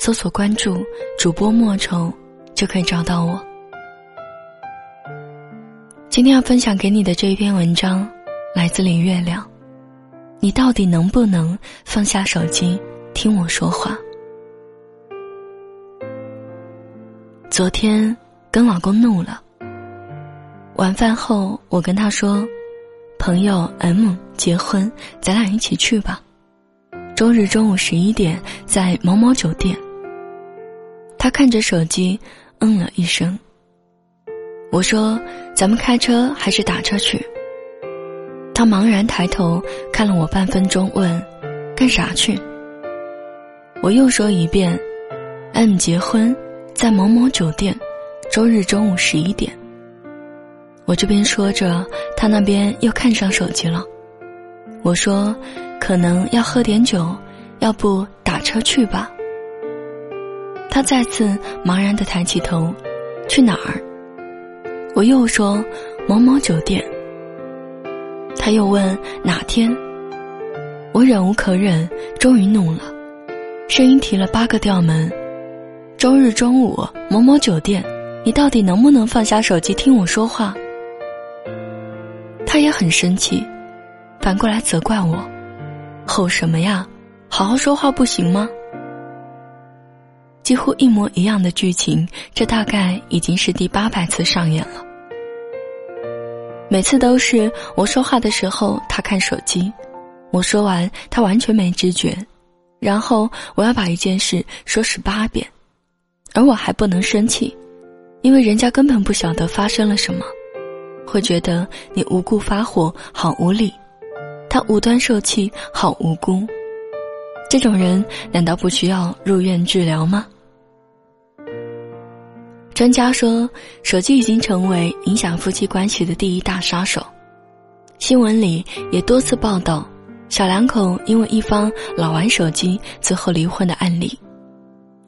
搜索关注主播莫愁，就可以找到我。今天要分享给你的这一篇文章，来自李月亮。你到底能不能放下手机听我说话？昨天跟老公怒了。晚饭后，我跟他说：“朋友 M 结婚，咱俩一起去吧。周日中午十一点，在某某酒店。”他看着手机，嗯了一声。我说：“咱们开车还是打车去？”他茫然抬头看了我半分钟，问：“干啥去？”我又说一遍嗯结婚，在某某酒店，周日中午十一点。”我这边说着，他那边又看上手机了。我说：“可能要喝点酒，要不打车去吧？”他再次茫然的抬起头，去哪儿？我又说某某酒店。他又问哪天？我忍无可忍，终于怒了，声音提了八个调门。周日中午某某酒店，你到底能不能放下手机听我说话？他也很生气，反过来责怪我，吼什么呀？好好说话不行吗？几乎一模一样的剧情，这大概已经是第八百次上演了。每次都是我说话的时候，他看手机；我说完，他完全没知觉。然后我要把一件事说十八遍，而我还不能生气，因为人家根本不晓得发生了什么，会觉得你无故发火好无理，他无端受气好无辜。这种人难道不需要入院治疗吗？专家说，手机已经成为影响夫妻关系的第一大杀手。新闻里也多次报道，小两口因为一方老玩手机，最后离婚的案例。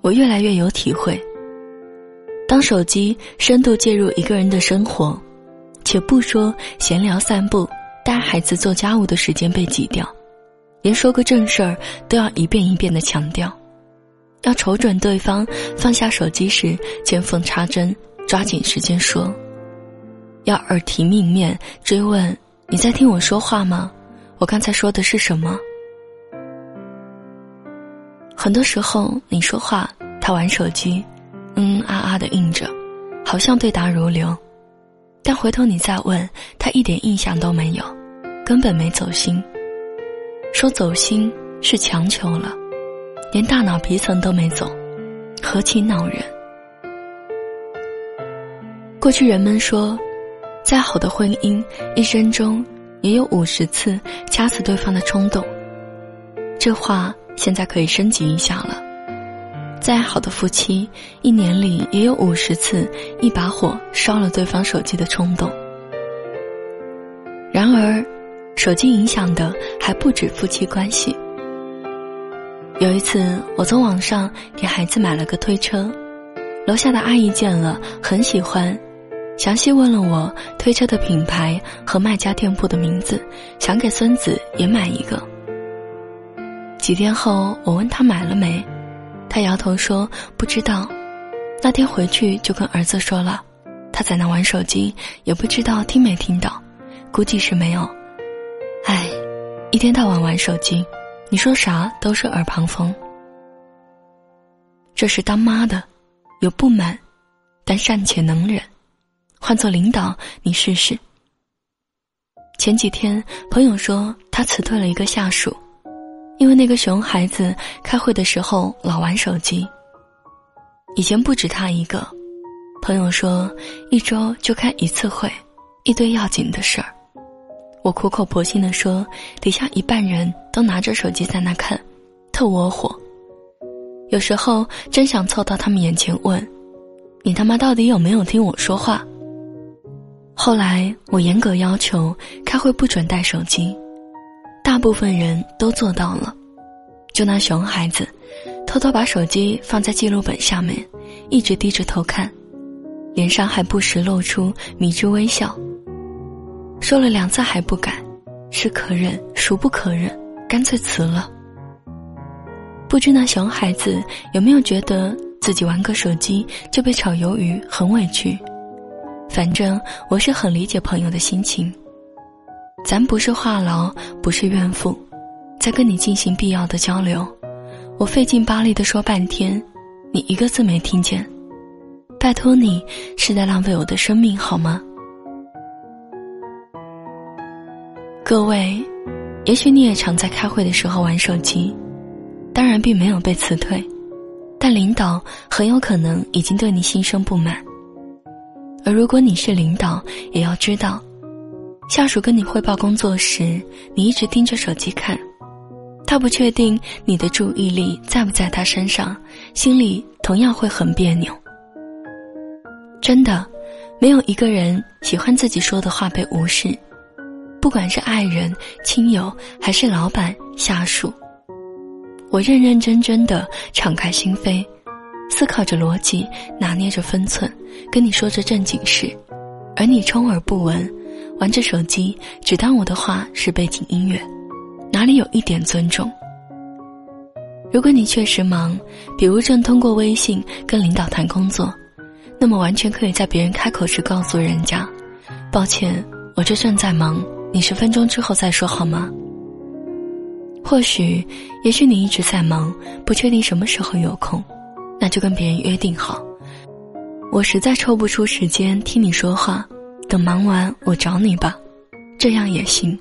我越来越有体会。当手机深度介入一个人的生活，且不说闲聊、散步、带孩子、做家务的时间被挤掉，连说个正事儿都要一遍一遍的强调。要瞅准对方放下手机时，见缝插针，抓紧时间说。要耳提命面追问：“你在听我说话吗？我刚才说的是什么？”很多时候你说话，他玩手机，嗯啊啊的应着，好像对答如流，但回头你再问他，一点印象都没有，根本没走心。说走心是强求了。连大脑皮层都没走，何其恼人！过去人们说，再好的婚姻，一生中也有五十次掐死对方的冲动。这话现在可以升级一下了：再好的夫妻，一年里也有五十次一把火烧了对方手机的冲动。然而，手机影响的还不止夫妻关系。有一次，我从网上给孩子买了个推车，楼下的阿姨见了很喜欢，详细问了我推车的品牌和卖家店铺的名字，想给孙子也买一个。几天后，我问他买了没，他摇头说不知道。那天回去就跟儿子说了，他在那玩手机，也不知道听没听到，估计是没有。唉，一天到晚玩手机。你说啥都是耳旁风。这是当妈的，有不满，但善且能忍。换做领导，你试试。前几天，朋友说他辞退了一个下属，因为那个熊孩子开会的时候老玩手机。以前不止他一个，朋友说一周就开一次会，一堆要紧的事儿。我苦口婆心地说，底下一半人都拿着手机在那看，特窝火。有时候真想凑到他们眼前问：“你他妈到底有没有听我说话？”后来我严格要求开会不准带手机，大部分人都做到了，就那熊孩子，偷偷把手机放在记录本下面，一直低着头看，脸上还不时露出迷之微笑。说了两次还不改，是可忍孰不可忍，干脆辞了。不知那熊孩子有没有觉得自己玩个手机就被炒鱿鱼，很委屈？反正我是很理解朋友的心情。咱不是话痨，不是怨妇，在跟你进行必要的交流，我费劲巴力的说半天，你一个字没听见，拜托你是在浪费我的生命好吗？各位，也许你也常在开会的时候玩手机，当然并没有被辞退，但领导很有可能已经对你心生不满。而如果你是领导，也要知道，下属跟你汇报工作时，你一直盯着手机看，他不确定你的注意力在不在他身上，心里同样会很别扭。真的，没有一个人喜欢自己说的话被无视。不管是爱人、亲友，还是老板、下属，我认认真真的敞开心扉，思考着逻辑，拿捏着分寸，跟你说着正经事，而你充耳不闻，玩着手机，只当我的话是背景音乐，哪里有一点尊重？如果你确实忙，比如正通过微信跟领导谈工作，那么完全可以在别人开口时告诉人家：“抱歉，我这正在忙。”你十分钟之后再说好吗？或许，也许你一直在忙，不确定什么时候有空，那就跟别人约定好。我实在抽不出时间听你说话，等忙完我找你吧，这样也行。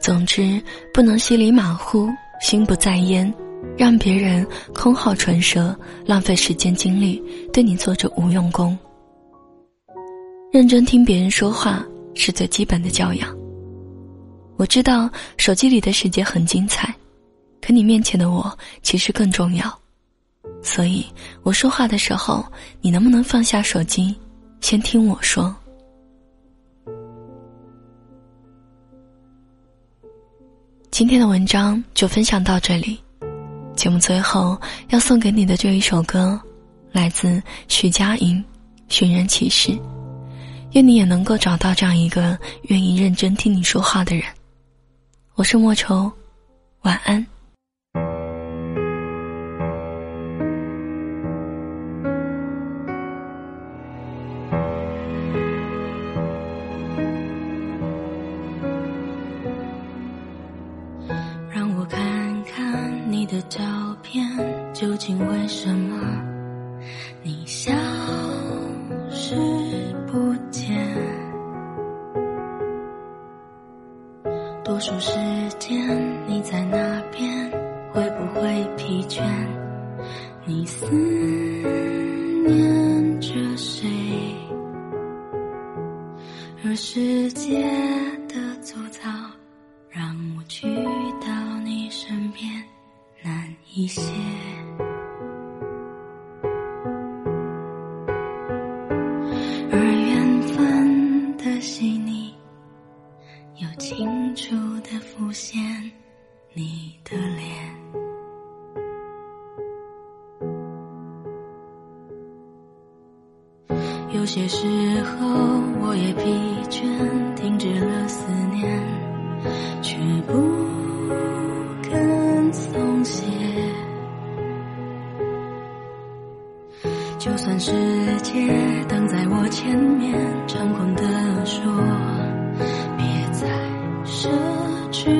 总之，不能稀里马虎，心不在焉，让别人空耗唇舌，浪费时间精力，对你做着无用功。认真听别人说话是最基本的教养。我知道手机里的世界很精彩，可你面前的我其实更重要。所以我说话的时候，你能不能放下手机，先听我说？今天的文章就分享到这里。节目最后要送给你的这一首歌，来自徐佳莹，《寻人启事》。愿你也能够找到这样一个愿意认真听你说话的人。我是莫愁，晚安。让我看看你的照片，究竟为什么你消失多数时间你在那边，会不会疲倦？你思念着谁？若世界的粗糙，让我去到你身边难一些。有些时候，我也疲倦，停止了思念，却不肯松懈。就算世界挡在我前面，猖狂地说，别再奢侈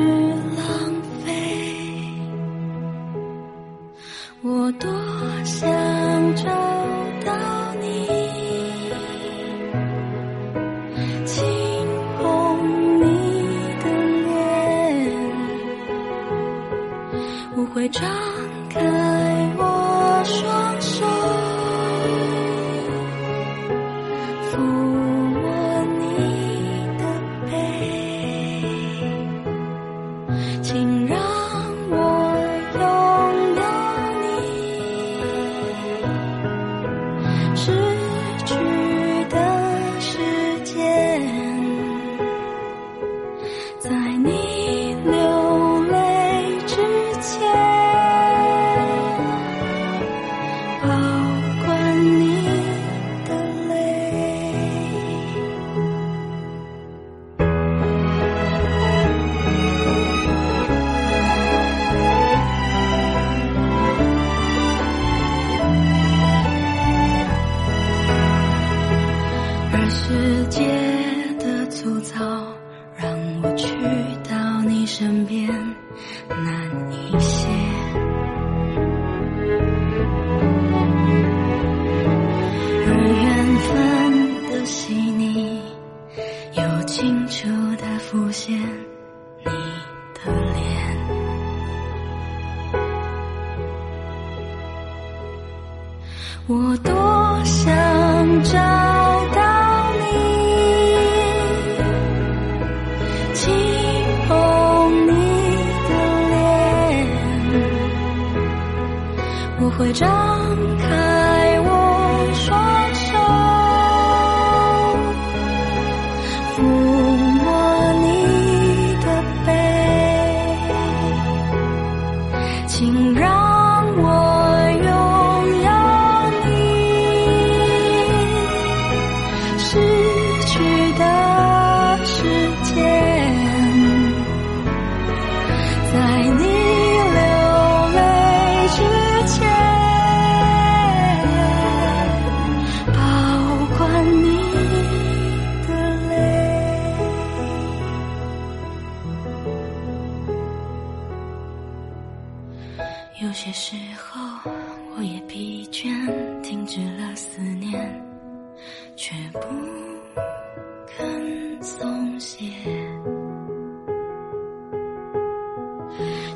世界的粗糙让我去到你身边难一些。而缘分的细腻又清楚地浮现你的脸。我多想找会找。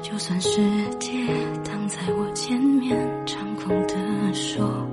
就算世界挡在我前面，长空的手。